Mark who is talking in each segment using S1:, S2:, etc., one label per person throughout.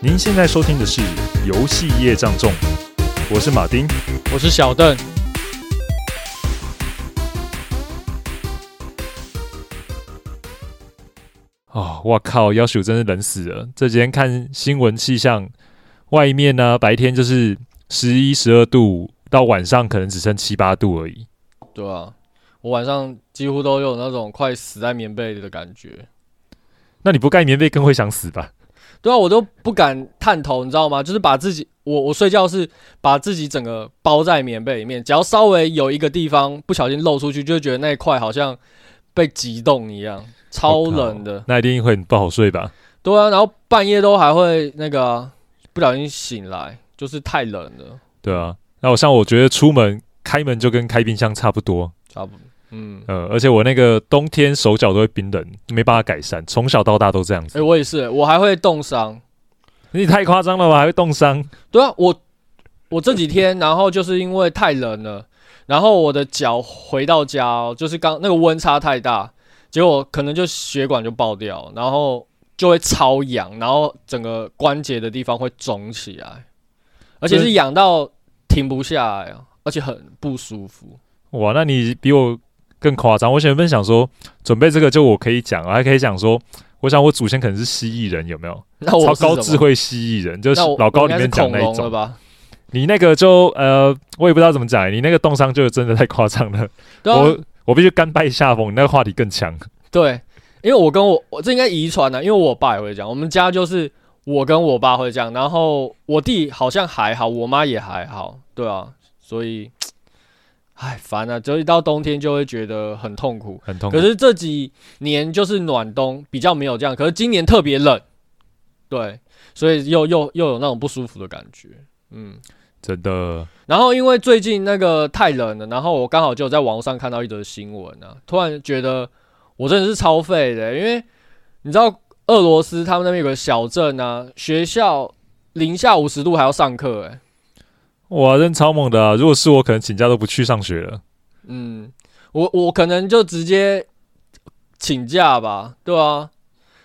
S1: 您现在收听的是《游戏业障重》，我是马丁，
S2: 我是小邓。
S1: 哦，我靠，要鼠真是冷死了！这几天看新闻气象，外面呢、啊、白天就是十一、十二度，到晚上可能只剩七八度而已。
S2: 对啊，我晚上几乎都有那种快死在棉被里的感觉。
S1: 那你不盖棉被更会想死吧？
S2: 对啊，我都不敢探头，你知道吗？就是把自己，我我睡觉是把自己整个包在棉被里面，只要稍微有一个地方不小心露出去，就会觉得那一块好像被挤冻一样，超冷的。
S1: 那一定会很不好睡吧？
S2: 对啊，然后半夜都还会那个、啊、不小心醒来，就是太冷了。
S1: 对啊，那我像我觉得出门开门就跟开冰箱差不多，
S2: 差不多。嗯
S1: 呃，而且我那个冬天手脚都会冰冷，没办法改善，从小到大都这样子。
S2: 哎、欸，我也是，我还会冻伤。
S1: 你太夸张了吧？还会冻伤？
S2: 对啊，我我这几天，然后就是因为太冷了，然后我的脚回到家、哦，就是刚那个温差太大，结果可能就血管就爆掉，然后就会超痒，然后整个关节的地方会肿起来，而且是痒到停不下来啊，而且很不舒服。
S1: 哇，那你比我。更夸张，我原本想说准备这个就我可以讲，我还可以讲说，我想我祖先可能是蜥蜴人，有没有？
S2: 那我
S1: 超高智慧蜥蜴人，就是老高里面讲那一种。
S2: 吧
S1: 你那个就呃，我也不知道怎么讲，你那个冻伤就真的太夸张了。啊、我我必须甘拜下风，你那个话题更强。
S2: 对，因为我跟我我这应该遗传的，因为我爸也会讲，我们家就是我跟我爸会这样，然后我弟好像还好，我妈也还好，对啊，所以。哎，烦啊！就一到冬天就会觉得很痛苦，
S1: 很痛苦。
S2: 可是这几年就是暖冬，比较没有这样。可是今年特别冷，对，所以又又又有那种不舒服的感觉。嗯，
S1: 真的。
S2: 然后因为最近那个太冷了，然后我刚好就在网上看到一则新闻啊，突然觉得我真的是超废的，因为你知道俄罗斯他们那边有个小镇啊，学校零下五十度还要上课，哎。
S1: 哇，真超猛的啊！如果是我，可能请假都不去上学了。
S2: 嗯，我我可能就直接请假吧，对啊，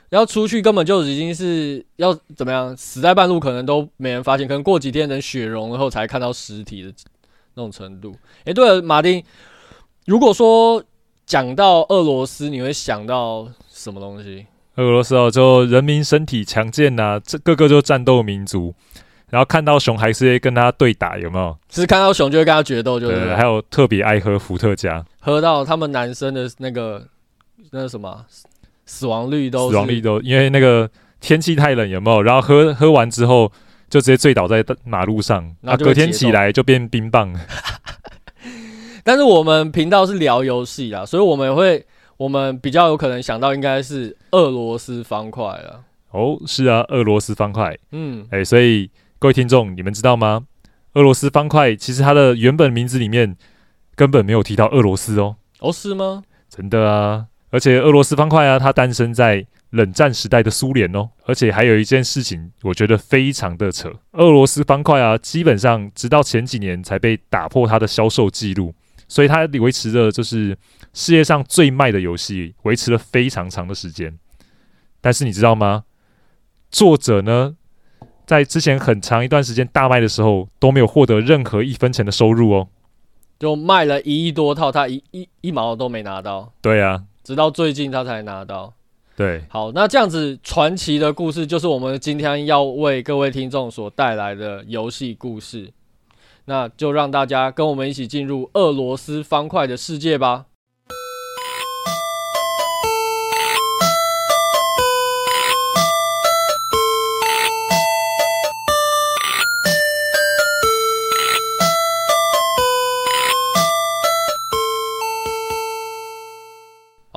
S2: 然后出去根本就已经是要怎么样，死在半路，可能都没人发现，可能过几天等雪融了后才看到尸体的那种程度。诶、欸，对了，马丁，如果说讲到俄罗斯，你会想到什么东西？
S1: 俄罗斯哦，就人民身体强健呐，这个个就战斗民族。然后看到熊还是会跟他对打，有没有？
S2: 是看到熊就会跟他决斗，就是。
S1: 对，还有特别爱喝伏特加，
S2: 喝到他们男生的那个那个什么死亡率都
S1: 死亡率都，因为那个天气太冷，有没有？然后喝喝完之后就直接醉倒在马路上，然后隔天起来就变冰棒。
S2: 但是我们频道是聊游戏啊，所以我们会我们比较有可能想到应该是俄罗斯方块了。
S1: 哦，是啊，俄罗斯方块。
S2: 嗯，
S1: 哎，所以。各位听众，你们知道吗？俄罗斯方块其实它的原本名字里面根本没有提到俄罗斯哦。
S2: 哦，是吗？
S1: 真的啊！而且俄罗斯方块啊，它诞生在冷战时代的苏联哦。而且还有一件事情，我觉得非常的扯。俄罗斯方块啊，基本上直到前几年才被打破它的销售记录，所以它维持着就是世界上最卖的游戏，维持了非常长的时间。但是你知道吗？作者呢？在之前很长一段时间大卖的时候都没有获得任何一分钱的收入哦，
S2: 就卖了一亿多套，他一一一毛都没拿到。
S1: 对啊，
S2: 直到最近他才拿到。
S1: 对，
S2: 好，那这样子传奇的故事就是我们今天要为各位听众所带来的游戏故事，那就让大家跟我们一起进入俄罗斯方块的世界吧。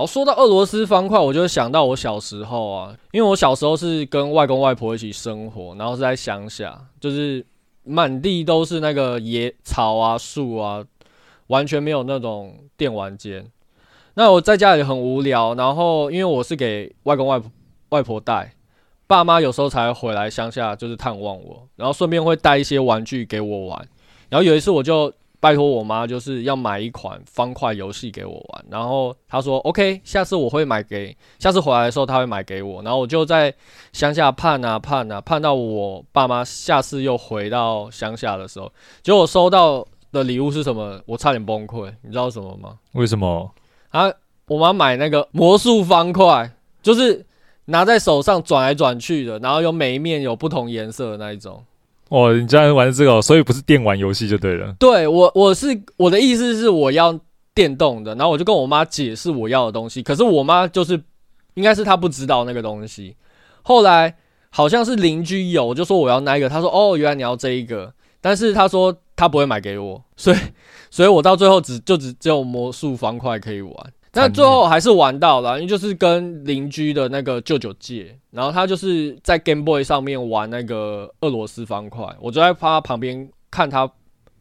S2: 好，说到俄罗斯方块，我就想到我小时候啊，因为我小时候是跟外公外婆一起生活，然后是在乡下，就是满地都是那个野草啊、树啊，完全没有那种电玩间。那我在家里很无聊，然后因为我是给外公外婆外婆带，爸妈有时候才回来乡下就是探望我，然后顺便会带一些玩具给我玩。然后有一次我就拜托我妈，就是要买一款方块游戏给我玩。然后她说：“OK，下次我会买给，下次回来的时候她会买给我。”然后我就在乡下盼啊盼啊，盼到我爸妈下次又回到乡下的时候，结果我收到的礼物是什么？我差点崩溃，你知道什么吗？
S1: 为什么？
S2: 啊，我妈买那个魔术方块，就是拿在手上转来转去的，然后有每一面有不同颜色的那一种。
S1: 哦，你居然玩这个，所以不是电玩游戏就对了。
S2: 对我，我是我的意思是我要电动的，然后我就跟我妈解释我要的东西，可是我妈就是应该是她不知道那个东西。后来好像是邻居有，就说我要那一个，她说哦，原来你要这一个，但是她说她不会买给我，所以所以我到最后只就只只有魔术方块可以玩。但最后还是玩到了，因为就是跟邻居的那个舅舅借，然后他就是在 Game Boy 上面玩那个俄罗斯方块，我就在他旁边看他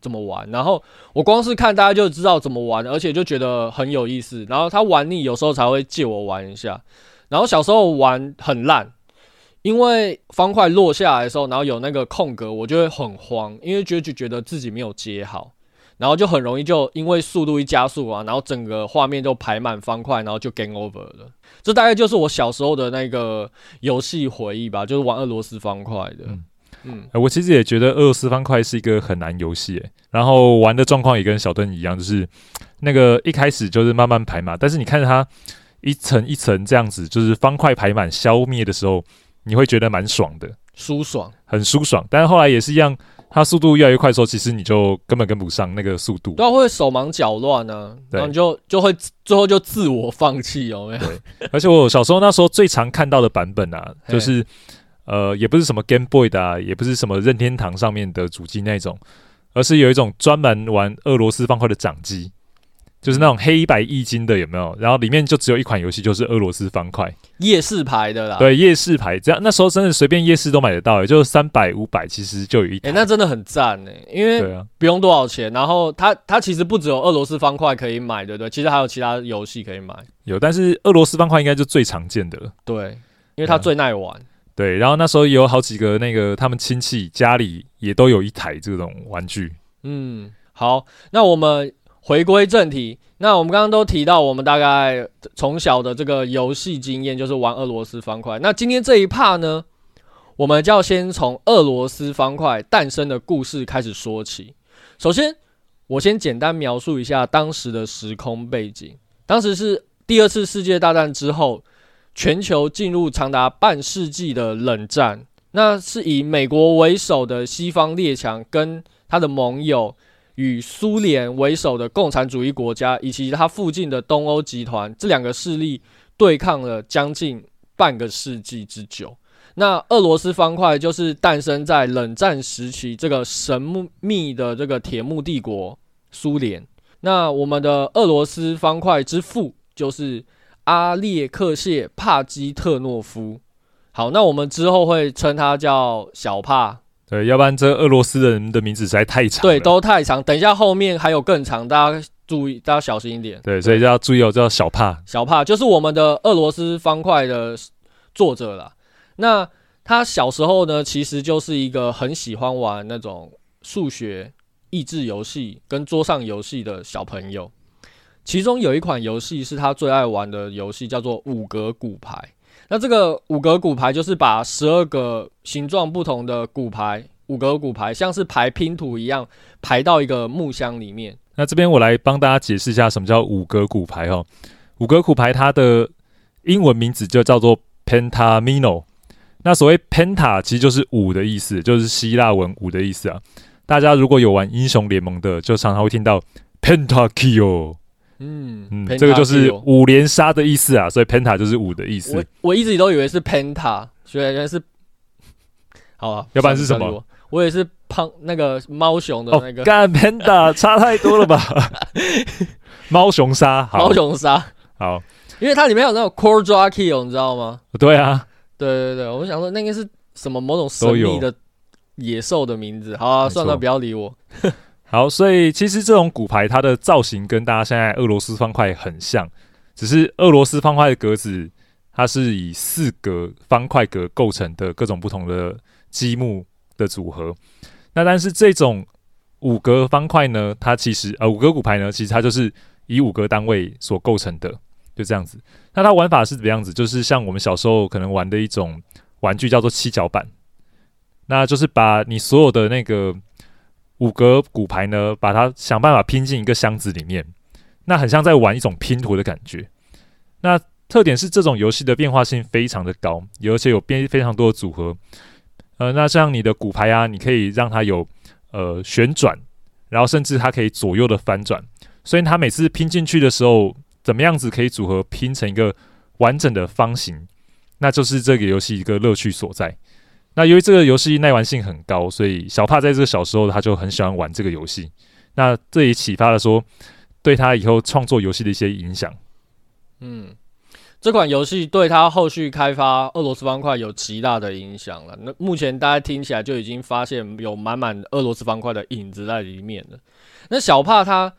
S2: 怎么玩，然后我光是看大家就知道怎么玩，而且就觉得很有意思。然后他玩腻，有时候才会借我玩一下。然后小时候玩很烂，因为方块落下来的时候，然后有那个空格，我就会很慌，因为就就觉得自己没有接好。然后就很容易就因为速度一加速啊，然后整个画面就排满方块，然后就 game over 了。这大概就是我小时候的那个游戏回忆吧，就是玩俄罗斯方块的。嗯，嗯、
S1: 呃，我其实也觉得俄罗斯方块是一个很难游戏，然后玩的状况也跟小盾一样，就是那个一开始就是慢慢排嘛，但是你看着它一层一层这样子，就是方块排满消灭的时候，你会觉得蛮爽的，
S2: 舒爽，
S1: 很舒爽。但是后来也是一样。它速度越来越快的时候，其实你就根本跟不上那个速度，
S2: 对，会手忙脚乱啊，然后你就就会最后就自我放弃，有没有？
S1: 对。而且我小时候那时候最常看到的版本啊，就是呃，也不是什么 Game Boy 的啊，也不是什么任天堂上面的主机那种，而是有一种专门玩俄罗斯方块的掌机。就是那种黑白易经的有没有？然后里面就只有一款游戏，就是俄罗斯方块
S2: 夜市牌的啦。
S1: 对，夜市牌这样，那时候真的随便夜市都买得到，也就三百五百，其实就有一台。
S2: 哎、欸，那真的很赞哎，因为不用多少钱。然后它它其实不只有俄罗斯方块可以买，对不对？其实还有其他游戏可以买。
S1: 有，但是俄罗斯方块应该就最常见的了。
S2: 对，因为它最耐玩。
S1: 对，然后那时候也有好几个那个他们亲戚家里也都有一台这种玩具。
S2: 嗯，好，那我们。回归正题，那我们刚刚都提到，我们大概从小的这个游戏经验就是玩俄罗斯方块。那今天这一趴呢，我们就要先从俄罗斯方块诞生的故事开始说起。首先，我先简单描述一下当时的时空背景。当时是第二次世界大战之后，全球进入长达半世纪的冷战。那是以美国为首的西方列强跟他的盟友。与苏联为首的共产主义国家以及它附近的东欧集团，这两个势力对抗了将近半个世纪之久。那俄罗斯方块就是诞生在冷战时期这个神秘的这个铁幕帝国苏联。那我们的俄罗斯方块之父就是阿列克谢·帕基特诺夫。好，那我们之后会称他叫小帕。
S1: 对，要不然这俄罗斯人的名字实在太长。
S2: 对，都太长。等一下后面还有更长，大家注意，大家小心一点。
S1: 对，所以就要注意哦，叫小帕。
S2: 小帕就是我们的俄罗斯方块的作者啦。那他小时候呢，其实就是一个很喜欢玩那种数学益智游戏跟桌上游戏的小朋友。其中有一款游戏是他最爱玩的游戏，叫做五格骨牌。那这个五格骨牌就是把十二个形状不同的骨牌，五格骨牌像是排拼图一样排到一个木箱里面。
S1: 那这边我来帮大家解释一下什么叫五格骨牌哦。五格骨牌它的英文名字就叫做 Pentamino。那所谓 Penta 其实就是五的意思，就是希腊文五的意思啊。大家如果有玩英雄联盟的，就常常会听到 Pentakill。
S2: 嗯
S1: 嗯，这个就是五连杀的意思啊，所以 Penta 就是五的意思。
S2: 我我一直都以为是 Penta，所以原来是，好啊，
S1: 要不然是什么？
S2: 我也是胖那个猫熊的那个。
S1: 干、哦、Penta 差太多了吧？猫熊杀，
S2: 猫熊杀，
S1: 好，
S2: 因为它里面有那种 core draw kill，你知道吗？
S1: 对啊，
S2: 对对对，我想说那个是什么某种神秘的野兽的名字。好啊，算了，不要理我。
S1: 好，所以其实这种骨牌它的造型跟大家现在俄罗斯方块很像，只是俄罗斯方块的格子它是以四格方块格构成的各种不同的积木的组合。那但是这种五格方块呢，它其实呃五格骨牌呢，其实它就是以五格单位所构成的，就这样子。那它玩法是怎么样子？就是像我们小时候可能玩的一种玩具，叫做七角板。那就是把你所有的那个五格骨牌呢，把它想办法拼进一个箱子里面。那很像在玩一种拼图的感觉。那特点是这种游戏的变化性非常的高，而且有变非常多的组合。呃，那像你的骨牌啊，你可以让它有呃旋转，然后甚至它可以左右的翻转。所以它每次拼进去的时候，怎么样子可以组合拼成一个完整的方形，那就是这个游戏一个乐趣所在。那由于这个游戏耐玩性很高，所以小帕在这个小时候他就很喜欢玩这个游戏。那这也启发了说，对他以后创作游戏的一些影响。
S2: 嗯。这款游戏对他后续开发俄罗斯方块有极大的影响了。那目前大家听起来就已经发现有满满俄罗斯方块的影子在里面了。那小帕他，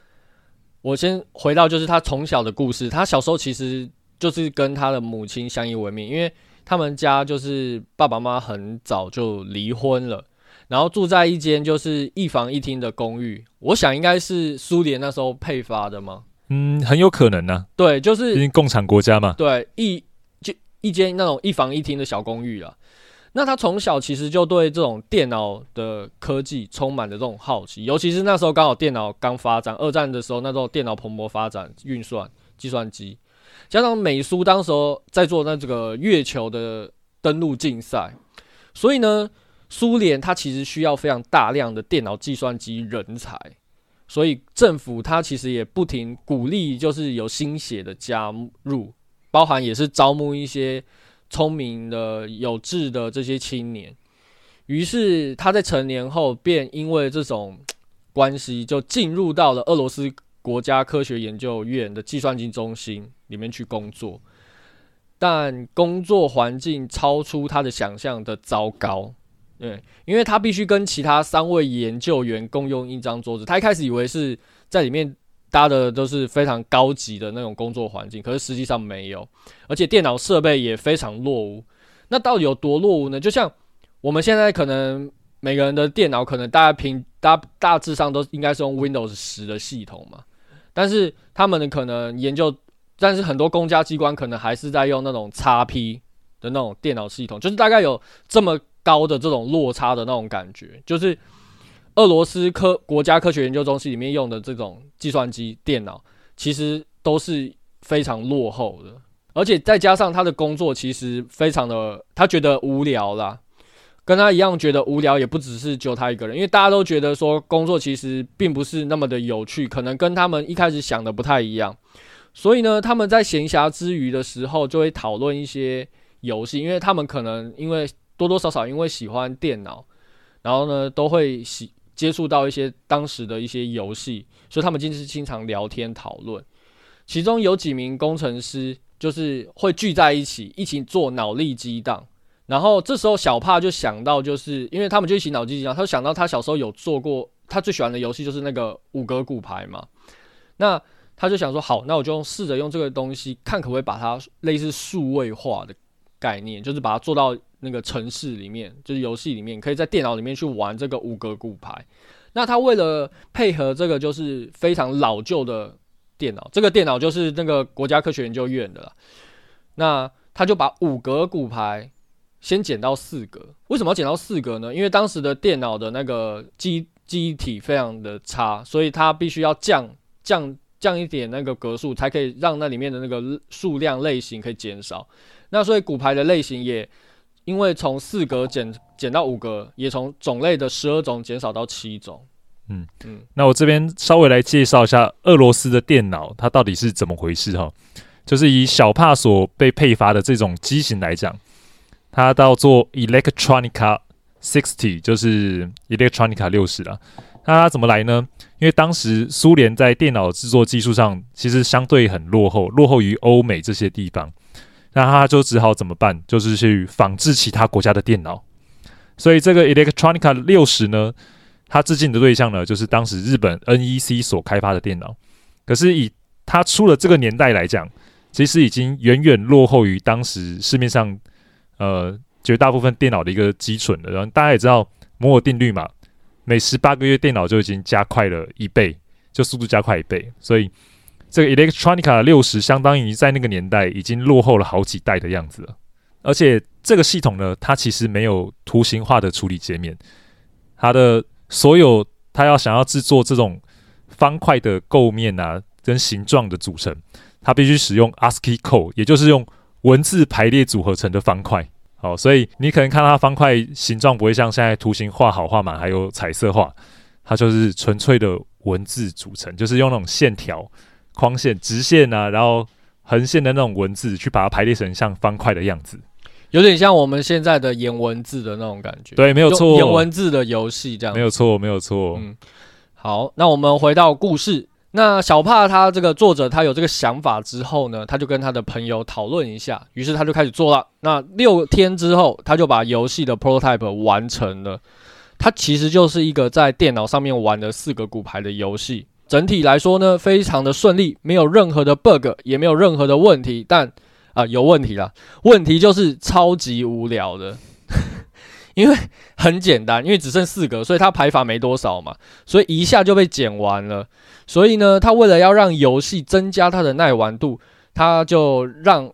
S2: 我先回到就是他从小的故事。他小时候其实就是跟他的母亲相依为命，因为他们家就是爸爸妈妈很早就离婚了，然后住在一间就是一房一厅的公寓。我想应该是苏联那时候配发的吗？
S1: 嗯，很有可能呢、啊。
S2: 对，就是
S1: 毕竟共产国家嘛。
S2: 对，一就一间那种一房一厅的小公寓啊。那他从小其实就对这种电脑的科技充满了这种好奇，尤其是那时候刚好电脑刚发展，二战的时候那时候电脑蓬勃发展，运算、计算机，加上美苏当时候在做那这个月球的登陆竞赛，所以呢，苏联它其实需要非常大量的电脑计算机人才。所以政府它其实也不停鼓励，就是有新血的加入，包含也是招募一些聪明的、有志的这些青年。于是他在成年后，便因为这种关系，就进入到了俄罗斯国家科学研究院的计算机中心里面去工作。但工作环境超出他的想象的糟糕。对，因为他必须跟其他三位研究员共用一张桌子。他一开始以为是在里面搭的都是非常高级的那种工作环境，可是实际上没有，而且电脑设备也非常落伍。那到底有多落伍呢？就像我们现在可能每个人的电脑可能大家平大大致上都应该是用 Windows 十的系统嘛，但是他们的可能研究，但是很多公家机关可能还是在用那种 XP 的那种电脑系统，就是大概有这么。高的这种落差的那种感觉，就是俄罗斯科国家科学研究中心里面用的这种计算机电脑，其实都是非常落后的，而且再加上他的工作其实非常的，他觉得无聊啦，跟他一样觉得无聊，也不只是就他一个人，因为大家都觉得说工作其实并不是那么的有趣，可能跟他们一开始想的不太一样，所以呢，他们在闲暇之余的时候就会讨论一些游戏，因为他们可能因为。多多少少因为喜欢电脑，然后呢，都会喜接触到一些当时的一些游戏，所以他们经是经常聊天讨论。其中有几名工程师就是会聚在一起，一起做脑力激荡。然后这时候小帕就想到，就是因为他们就一起脑力激荡，他就想到他小时候有做过，他最喜欢的游戏就是那个五格骨牌嘛。那他就想说，好，那我就用试着用这个东西，看可不可以把它类似数位化的概念，就是把它做到。那个城市里面，就是游戏里面，可以在电脑里面去玩这个五格骨牌。那他为了配合这个，就是非常老旧的电脑，这个电脑就是那个国家科学研究院的啦。那他就把五格骨牌先减到四格。为什么要减到四格呢？因为当时的电脑的那个机机体非常的差，所以它必须要降降降一点那个格数，才可以让那里面的那个数量类型可以减少。那所以骨牌的类型也。因为从四格减减到五格，也从种类的十二种减少到七种。
S1: 嗯嗯，那我这边稍微来介绍一下俄罗斯的电脑，它到底是怎么回事哈？就是以小帕所被配发的这种机型来讲，它叫做 Electronica 60，就是 Electronica 六十了。那它怎么来呢？因为当时苏联在电脑制作技术上其实相对很落后，落后于欧美这些地方。那他就只好怎么办？就是去仿制其他国家的电脑。所以这个 Electronica 六十呢，它致敬的对象呢，就是当时日本 NEC 所开发的电脑。可是以它出了这个年代来讲，其实已经远远落后于当时市面上呃绝大部分电脑的一个基准了。然后大家也知道摩尔定律嘛，每十八个月电脑就已经加快了一倍，就速度加快一倍。所以这个 Electronica 六十相当于在那个年代已经落后了好几代的样子了。而且这个系统呢，它其实没有图形化的处理界面，它的所有它要想要制作这种方块的构面啊，跟形状的组成，它必须使用 ASCII code，也就是用文字排列组合成的方块。好，所以你可能看到它方块形状不会像现在图形画好画满，还有彩色画，它就是纯粹的文字组成，就是用那种线条、框线、直线啊，然后横线的那种文字去把它排列成像方块的样子。
S2: 有点像我们现在的颜文字的那种感觉，
S1: 对，没有错，
S2: 颜文字的游戏这样，
S1: 没有错，没有错。
S2: 嗯，好，那我们回到故事。那小帕他这个作者他有这个想法之后呢，他就跟他的朋友讨论一下，于是他就开始做了。那六天之后，他就把游戏的 prototype 完成了。它其实就是一个在电脑上面玩的四个骨牌的游戏。整体来说呢，非常的顺利，没有任何的 bug，也没有任何的问题，但。啊，有问题啦！问题就是超级无聊的，因为很简单，因为只剩四格，所以它牌法没多少嘛，所以一下就被剪完了。所以呢，他为了要让游戏增加它的耐玩度，他就让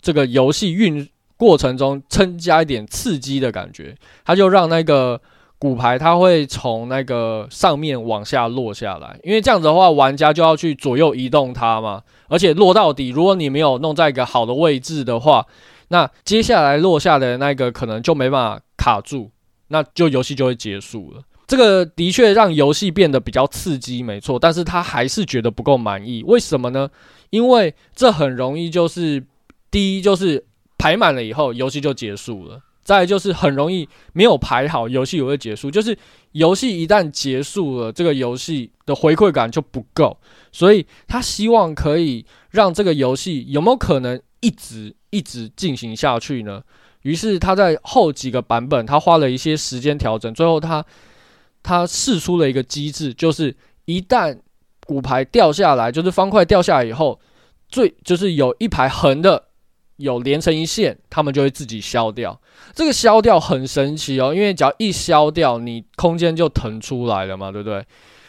S2: 这个游戏运过程中增加一点刺激的感觉，他就让那个。骨牌它会从那个上面往下落下来，因为这样子的话，玩家就要去左右移动它嘛。而且落到底，如果你没有弄在一个好的位置的话，那接下来落下的那个可能就没办法卡住，那就游戏就会结束了。这个的确让游戏变得比较刺激，没错，但是他还是觉得不够满意。为什么呢？因为这很容易就是第一就是排满了以后，游戏就结束了。再就是很容易没有排好，游戏也会结束。就是游戏一旦结束了，这个游戏的回馈感就不够，所以他希望可以让这个游戏有没有可能一直一直进行下去呢？于是他在后几个版本，他花了一些时间调整，最后他它试出了一个机制，就是一旦骨牌掉下来，就是方块掉下来以后，最就是有一排横的。有连成一线，他们就会自己消掉。这个消掉很神奇哦，因为只要一消掉，你空间就腾出来了嘛，对不对？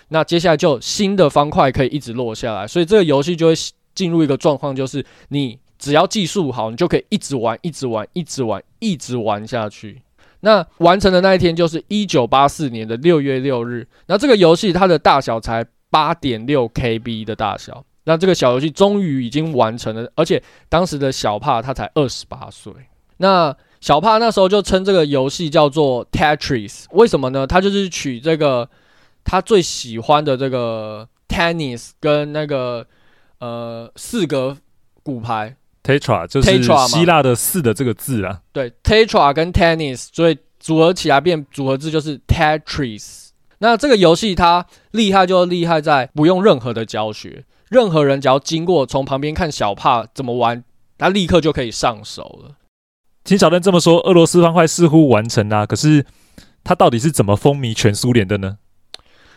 S2: 那接下来就新的方块可以一直落下来，所以这个游戏就会进入一个状况，就是你只要技术好，你就可以一直玩，一直玩，一直玩，一直玩下去。那完成的那一天就是一九八四年的六月六日。那这个游戏它的大小才八点六 KB 的大小。那这个小游戏终于已经完成了，而且当时的小帕他才二十八岁。那小帕那时候就称这个游戏叫做 Tetris，为什么呢？他就是取这个他最喜欢的这个 tennis 跟那个呃四个骨牌
S1: Tetra，就是希腊的四的这个字啊。
S2: 对，Tetra 跟 tennis，所以组合起来变组合字就是 Tetris。那这个游戏它厉害就厉害在不用任何的教学。任何人只要经过，从旁边看小帕怎么玩，他立刻就可以上手了。
S1: 听小邓这么说，俄罗斯方块似乎完成啦，可是他到底是怎么风靡全苏联的呢？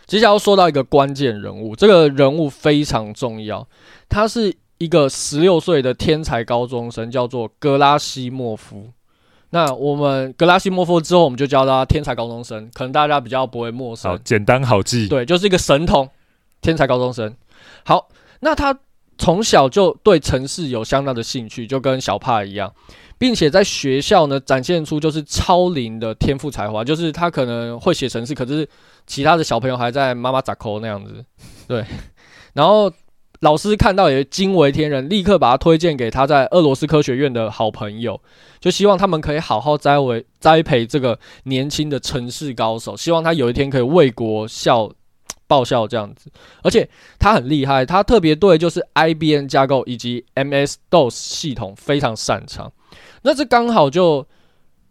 S2: 接下来要说到一个关键人物，这个人物非常重要，他是一个十六岁的天才高中生，叫做格拉西莫夫。那我们格拉西莫夫之后，我们就叫他天才高中生，可能大家比较不会陌生。
S1: 好，简单好记。
S2: 对，就是一个神童，天才高中生。好。那他从小就对城市有相当的兴趣，就跟小帕一样，并且在学校呢展现出就是超龄的天赋才华，就是他可能会写程式，可是其他的小朋友还在妈妈咋抠那样子，对。然后老师看到也惊为天人，立刻把他推荐给他在俄罗斯科学院的好朋友，就希望他们可以好好栽为栽培这个年轻的程式高手，希望他有一天可以为国效。报效这样子，而且他很厉害，他特别对就是 IBM 架构以及 MS DOS 系统非常擅长。那这刚好就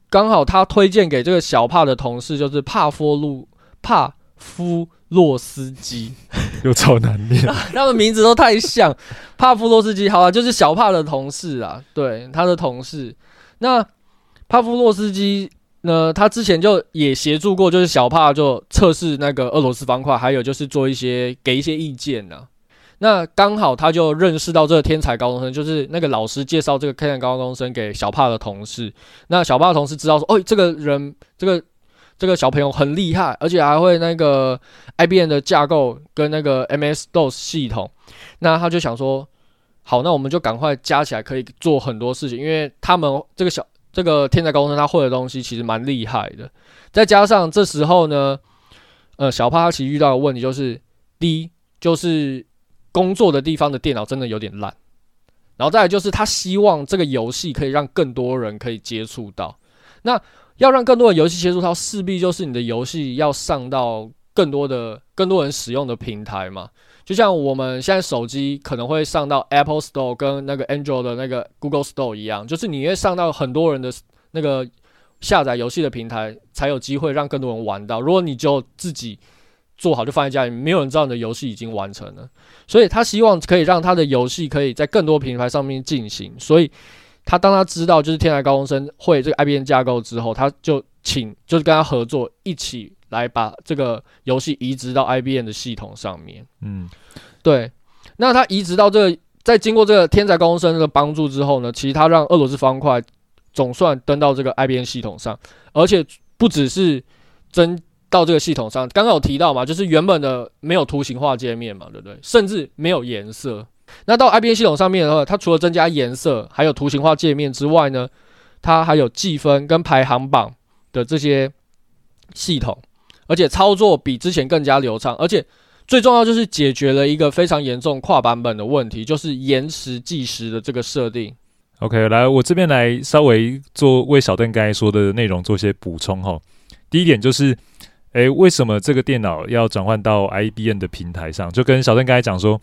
S2: 刚好他推荐给这个小帕的同事就是帕夫路帕夫洛斯基，
S1: 又超难念，
S2: 他们名字都太像。帕夫洛斯基，好了，就是小帕的同事啊，对，他的同事。那帕夫洛斯基。那他之前就也协助过，就是小帕就测试那个俄罗斯方块，还有就是做一些给一些意见呢、那刚好他就认识到这个天才高中生，就是那个老师介绍这个天才高中生给小帕的同事。那小帕的同事知道说，哦，这个人这个这个小朋友很厉害，而且还会那个 IBM 的架构跟那个 MS DOS 系统，那他就想说，好，那我们就赶快加起来，可以做很多事情，因为他们这个小这个天才高中生他会的东西其实蛮厉害的，再加上这时候呢，呃，小帕他其实遇到的问题就是，第一就是工作的地方的电脑真的有点烂。然后再来就是，他希望这个游戏可以让更多人可以接触到。那要让更多的游戏接触到，势必就是你的游戏要上到更多的、更多人使用的平台嘛。就像我们现在手机可能会上到 Apple Store 跟那个 Android 的那个 Google Store 一样，就是你会上到很多人的那个下载游戏的平台，才有机会让更多人玩到。如果你就自己做好就放在家里，没有人知道你的游戏已经完成了，所以他希望可以让他的游戏可以在更多平台上面进行。所以他当他知道就是天才高中生会这个 IBM 架构之后，他就请就是跟他合作，一起来把这个游戏移植到 IBM 的系统上面。嗯，对。那他移植到这个，在经过这个天才高中生的帮助之后呢，其实他让俄罗斯方块总算登到这个 IBM 系统上，而且不只是增。到这个系统上，刚刚有提到嘛，就是原本的没有图形化界面嘛，对不对？甚至没有颜色。那到 IBM 系统上面的话，它除了增加颜色，还有图形化界面之外呢，它还有计分跟排行榜的这些系统，而且操作比之前更加流畅，而且最重要就是解决了一个非常严重跨版本的问题，就是延时计时的这个设定。
S1: OK，来，我这边来稍微做为小邓刚才说的内容做些补充哈。第一点就是。诶，为什么这个电脑要转换到 IBM 的平台上？就跟小邓刚才讲说，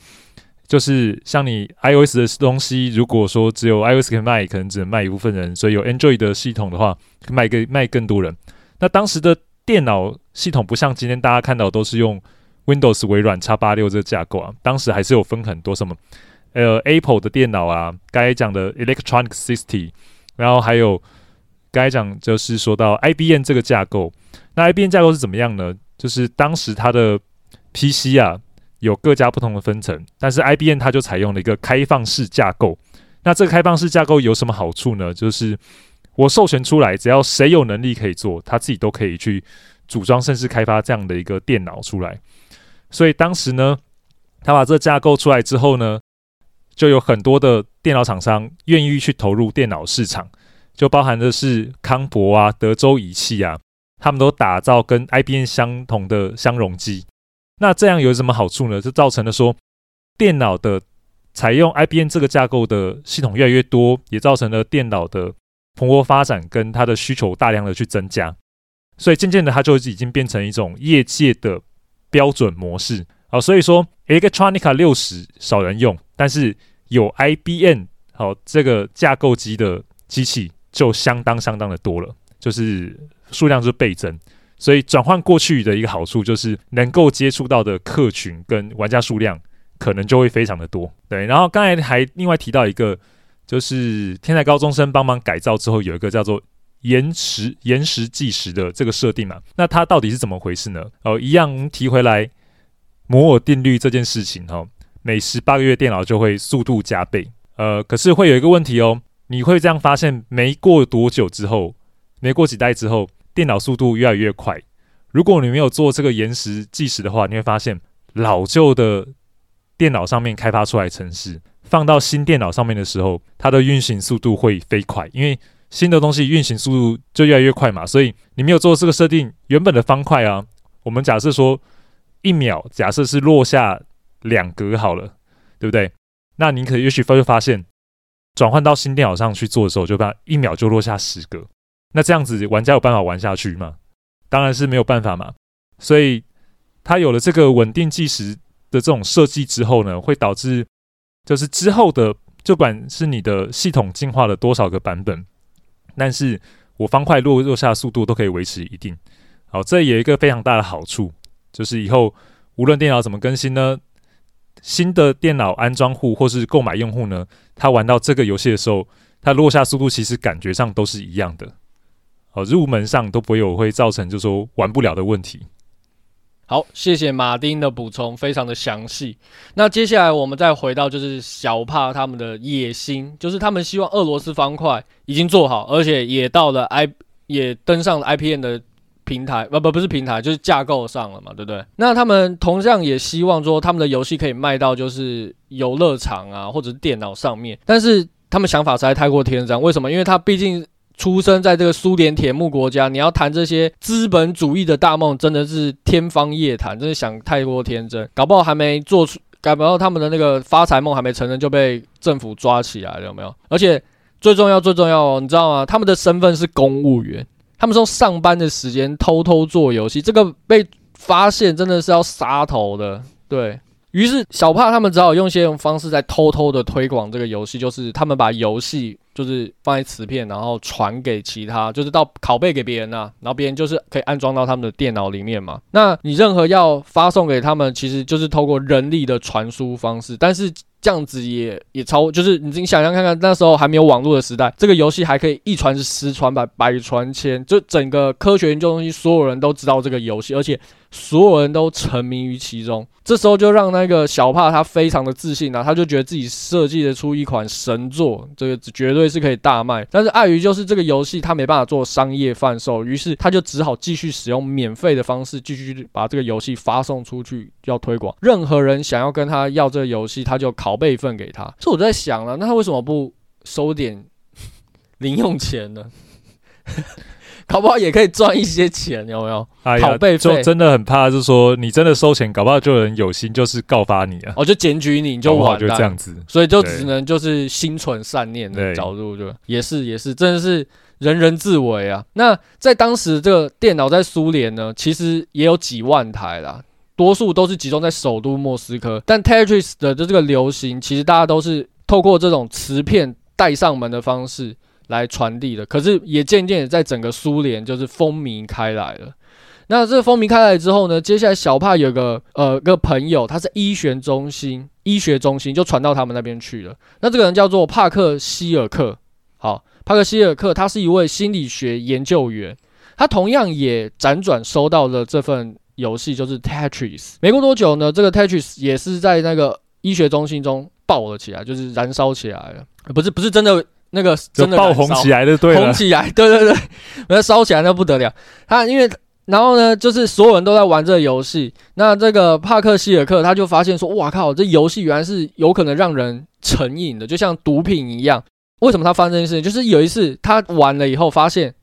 S1: 就是像你 iOS 的东西，如果说只有 iOS 可以卖，可能只能卖一部分人，所以有 Android 的系统的话，卖给卖更多人。那当时的电脑系统不像今天大家看到都是用 Windows 微软 X86 这个架构啊，当时还是有分很多什么呃 Apple 的电脑啊，刚才讲的 Electronic System，然后还有刚才讲就是说到 IBM 这个架构。那 IBM 架构是怎么样呢？就是当时它的 PC 啊，有各家不同的分层，但是 IBM 它就采用了一个开放式架构。那这个开放式架构有什么好处呢？就是我授权出来，只要谁有能力可以做，他自己都可以去组装，甚至开发这样的一个电脑出来。所以当时呢，他把这架构出来之后呢，就有很多的电脑厂商愿意去投入电脑市场，就包含的是康柏啊、德州仪器啊。他们都打造跟 IBM 相同的相容机，那这样有什么好处呢？就造成了说，电脑的采用 IBM 这个架构的系统越来越多，也造成了电脑的蓬勃发展跟它的需求大量的去增加，所以渐渐的它就已经变成一种业界的标准模式。好，所以说 Electronica 六十少人用，但是有 IBM 好这个架构机的机器就相当相当的多了，就是。数量是倍增，所以转换过去的一个好处就是能够接触到的客群跟玩家数量可能就会非常的多。对，然后刚才还另外提到一个，就是天才高中生帮忙改造之后有一个叫做延时延时计时的这个设定嘛，那它到底是怎么回事呢？哦，一样提回来摩尔定律这件事情哈，每十八个月电脑就会速度加倍。呃，可是会有一个问题哦，你会这样发现没过多久之后，没过几代之后。电脑速度越来越快。如果你没有做这个延时计时的话，你会发现老旧的电脑上面开发出来的程式，放到新电脑上面的时候，它的运行速度会飞快，因为新的东西运行速度就越来越快嘛。所以你没有做这个设定，原本的方块啊，我们假设说一秒，假设是落下两格好了，对不对？那你可也许会发现，转换到新电脑上去做的时候，就把一秒就落下十格。那这样子，玩家有办法玩下去吗？当然是没有办法嘛。所以，它有了这个稳定计时的这种设计之后呢，会导致就是之后的，就管是你的系统进化了多少个版本，但是我方块落落下速度都可以维持一定。好，这也有一个非常大的好处，就是以后无论电脑怎么更新呢，新的电脑安装户或是购买用户呢，他玩到这个游戏的时候，他落下速度其实感觉上都是一样的。哦，入门上都不会有会造成就说玩不了的问题。
S2: 好，谢谢马丁的补充，非常的详细。那接下来我们再回到就是小帕他们的野心，就是他们希望俄罗斯方块已经做好，而且也到了 I 也登上了 iPn 的平台，不不不是平台，就是架构上了嘛，对不对？那他们同样也希望说，他们的游戏可以卖到就是游乐场啊，或者是电脑上面。但是他们想法实在太过天真，为什么？因为他毕竟出生在这个苏联铁幕国家，你要谈这些资本主义的大梦，真的是天方夜谭，真的想太过天真，搞不好还没做出，搞不好他们的那个发财梦还没成真就被政府抓起来了，有没有？而且。最重要，最重要哦，你知道吗？他们的身份是公务员，他们说上班的时间偷偷做游戏，这个被发现真的是要杀头的。对，于是，小帕他们只好用一些方式在偷偷的推广这个游戏，就是他们把游戏就是放在磁片，然后传给其他，就是到拷贝给别人啊，然后别人就是可以安装到他们的电脑里面嘛。那你任何要发送给他们，其实就是透过人力的传输方式，但是。这样子也也超，就是你你想想看看，那时候还没有网络的时代，这个游戏还可以一传十，传百，百传千，就整个科学研究中心所有人都知道这个游戏，而且所有人都沉迷于其中。这时候就让那个小帕他非常的自信啊，他就觉得自己设计得出一款神作，这个绝对是可以大卖。但是碍于就是这个游戏他没办法做商业贩售，于是他就只好继续使用免费的方式，继续把这个游戏发送出去要推广。任何人想要跟他要这个游戏，他就拷贝一份给他。所以我在想了，那他为什么不收点零用钱呢？搞不好也可以赚一些钱，有没有？
S1: 哎呀，就真的很怕，就是说你真的收钱，搞不好就有人有心就是告发你啊，
S2: 我、哦、就检举你，你就完蛋，
S1: 就这样子，
S2: 所以就只能就是心存善念的角度，就也是也是，真的是人人自危啊。那在当时这个电脑在苏联呢，其实也有几万台啦，多数都是集中在首都莫斯科。但 Tetris 的这个流行，其实大家都是透过这种磁片带上门的方式。来传递的，可是也渐渐的在整个苏联就是风靡开来了。那这个风靡开来之后呢，接下来小帕有个呃个朋友，他是医学中心，医学中心就传到他们那边去了。那这个人叫做帕克希尔克，好，帕克希尔克，他是一位心理学研究员，他同样也辗转收到了这份游戏，就是 Tetris。没过多久呢，这个 Tetris 也是在那个医学中心中爆了起来，就是燃烧起来了，不是不是真的。那个真的
S1: 爆红起来的，对，
S2: 红起来，对 对对，那烧起来那不得了。他因为然后呢，就是所有人都在玩这个游戏。那这个帕克希尔克他就发现说：“哇靠，这游戏原来是有可能让人成瘾的，就像毒品一样。”为什么他发生这件事情？就是有一次他玩了以后，发现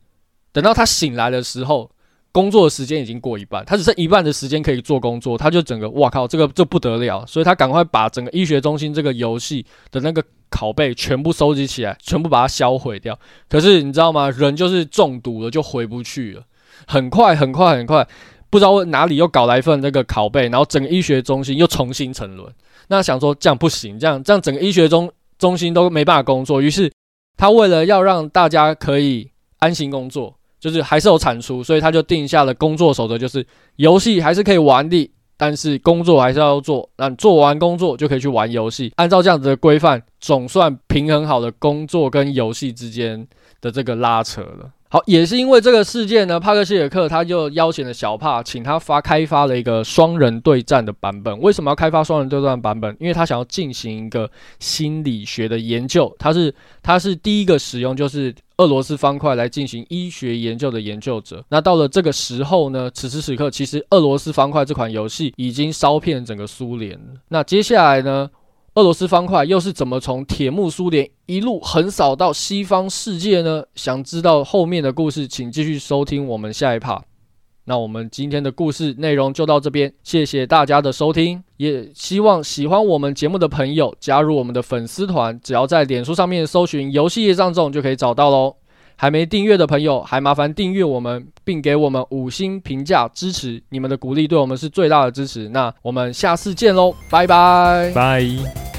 S2: 等到他醒来的时候，工作的时间已经过一半，他只剩一半的时间可以做工作。他就整个哇靠，这个这不得了，所以他赶快把整个医学中心这个游戏的那个。拷贝全部收集起来，全部把它销毁掉。可是你知道吗？人就是中毒了，就回不去了。很快，很快，很快，不知道哪里又搞来一份那个拷贝，然后整个医学中心又重新沉沦。那想说这样不行，这样这样整个医学中中心都没办法工作。于是他为了要让大家可以安心工作，就是还是有产出，所以他就定下了工作守则，就是游戏还是可以玩的。但是工作还是要做，那做完工作就可以去玩游戏。按照这样子的规范，总算平衡好了工作跟游戏之间的这个拉扯了。好，也是因为这个事件呢，帕克希尔克他就邀请了小帕，请他发开发了一个双人对战的版本。为什么要开发双人对战的版本？因为他想要进行一个心理学的研究。他是他是第一个使用就是俄罗斯方块来进行医学研究的研究者。那到了这个时候呢，此时此刻，其实俄罗斯方块这款游戏已经烧遍整个苏联。那接下来呢？俄罗斯方块又是怎么从铁幕苏联一路横扫到西方世界呢？想知道后面的故事，请继续收听我们下一趴。那我们今天的故事内容就到这边，谢谢大家的收听，也希望喜欢我们节目的朋友加入我们的粉丝团，只要在脸书上面搜寻“游戏业上众”就可以找到喽。还没订阅的朋友，还麻烦订阅我们，并给我们五星评价支持，你们的鼓励对我们是最大的支持。那我们下次见喽，拜拜，
S1: 拜。